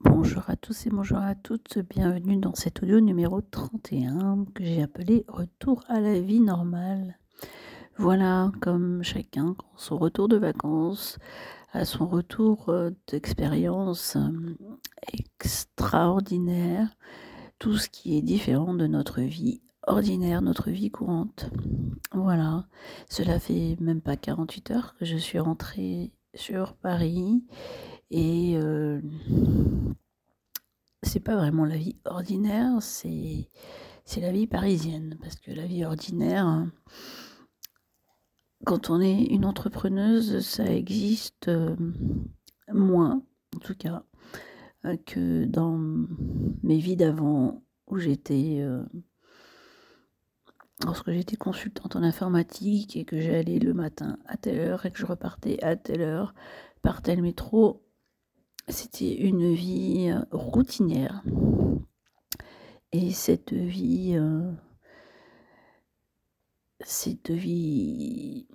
Bonjour à tous et bonjour à toutes, bienvenue dans cet audio numéro 31 que j'ai appelé Retour à la vie normale. Voilà, comme chacun, son retour de vacances, à son retour euh, d'expérience euh, extraordinaire, tout ce qui est différent de notre vie ordinaire, notre vie courante. Voilà, cela fait même pas 48 heures que je suis rentrée sur Paris et euh, c'est pas vraiment la vie ordinaire, c'est la vie parisienne. Parce que la vie ordinaire, quand on est une entrepreneuse, ça existe euh, moins, en tout cas, euh, que dans mes vies d'avant où j'étais. Lorsque j'étais consultante en informatique et que j'allais le matin à telle heure et que je repartais à telle heure par tel métro, c'était une vie euh, routinière. Et cette vie, euh, cette vie,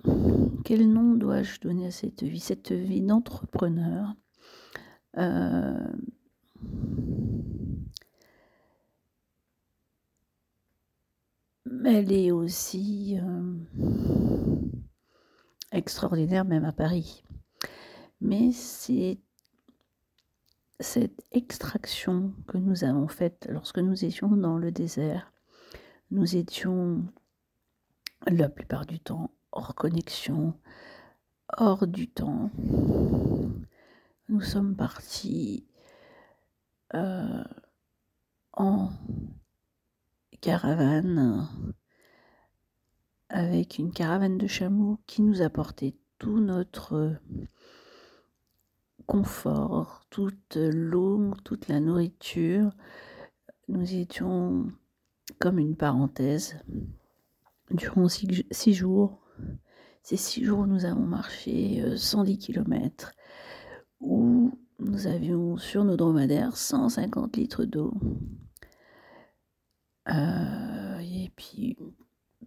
quel nom dois-je donner à cette vie? Cette vie d'entrepreneur. Euh, elle est aussi extraordinaire même à Paris. Mais c'est cette extraction que nous avons faite lorsque nous étions dans le désert, nous étions la plupart du temps hors connexion, hors du temps. Nous sommes partis euh, en caravane avec une caravane de chameaux qui nous apportait tout notre confort, toute l'eau, toute la nourriture. Nous étions comme une parenthèse durant six, jours. Ces six jours, nous avons marché 110 euh, km où nous avions sur nos dromadaires 150 litres d'eau. Euh, et puis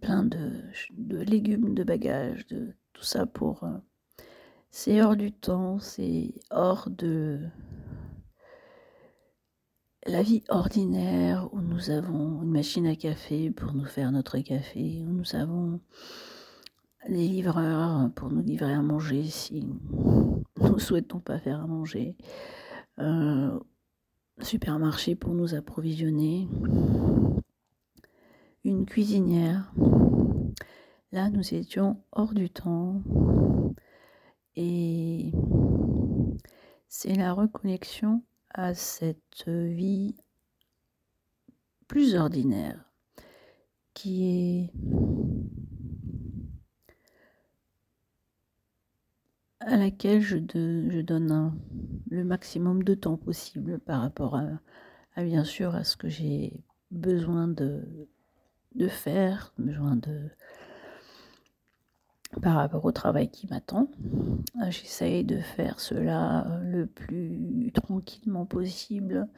plein de, de, légumes, de bagages, de tout ça pour euh, c'est hors du temps, c'est hors de la vie ordinaire où nous avons une machine à café pour nous faire notre café, où nous avons des livreurs pour nous livrer à manger si nous ne souhaitons pas faire à manger, un supermarché pour nous approvisionner, une cuisinière. Là, nous étions hors du temps. Et c'est la reconnexion à cette vie plus ordinaire qui est à laquelle je, donne le maximum de temps possible par rapport à, à bien sûr à ce que j'ai besoin de, de faire, besoin de, par rapport au travail qui m'attend. Euh, j'essaye de faire cela euh, le plus tranquillement possible,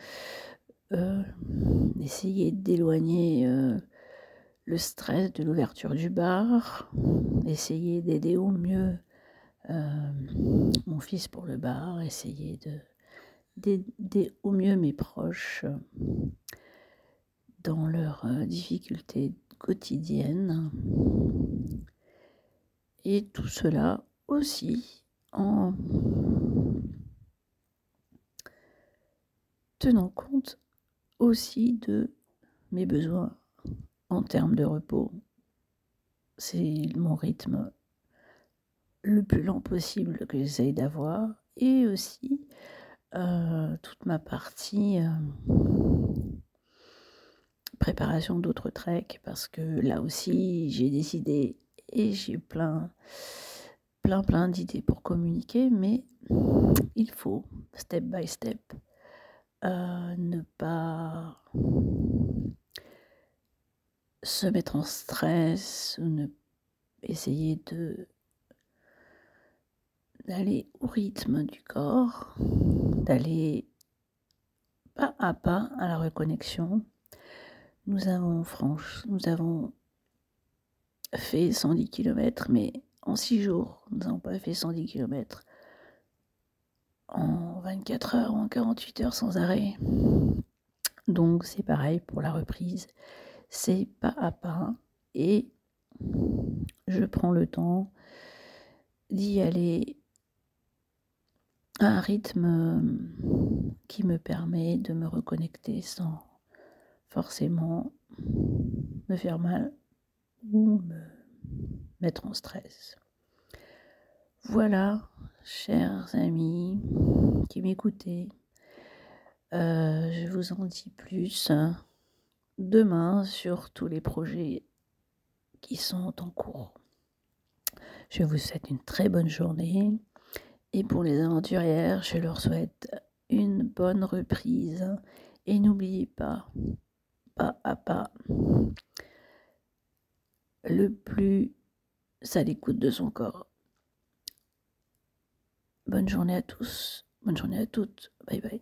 euh, d'essayer d'éloigner le stress de l'ouverture du bar, essayer d'aider au mieux mon fils pour le bar, essayer d'aider au mieux mes proches dans leurs difficultés quotidiennes. Et tout cela aussi en tenant compte aussi de mes besoins en termes de repos. C'est mon rythme le plus lent possible que j'essaye d'avoir et aussi euh, toute ma partie euh, préparation d'autres treks parce que là aussi j'ai décidé et j'ai plein, plein, plein d'idées pour communiquer, mais il faut, step by step, euh, ne pas se mettre en stress ou ne essayer de d'aller au rythme du corps, d'aller pas à pas à la reconnexion. Nous avons franche, nous avons fait 110 km, mais en 6 jours, nous n'avons pas fait 110 km. En 24 heures ou en 48 heures sans arrêt. Donc c'est pareil pour la reprise. C'est pas à pas et je prends le temps d'y aller à un rythme qui me permet de me reconnecter sans forcément me faire mal ou me mettre en stress. Voilà, chers amis qui m'écoutez, euh, je vous en dis plus demain sur tous les projets qui sont en cours. Je vous souhaite une très bonne journée et pour les aventurières, je leur souhaite une bonne reprise et n'oubliez pas, pas à pas, le plus à l'écoute de son corps. Bonne journée à tous, bonne journée à toutes, bye bye.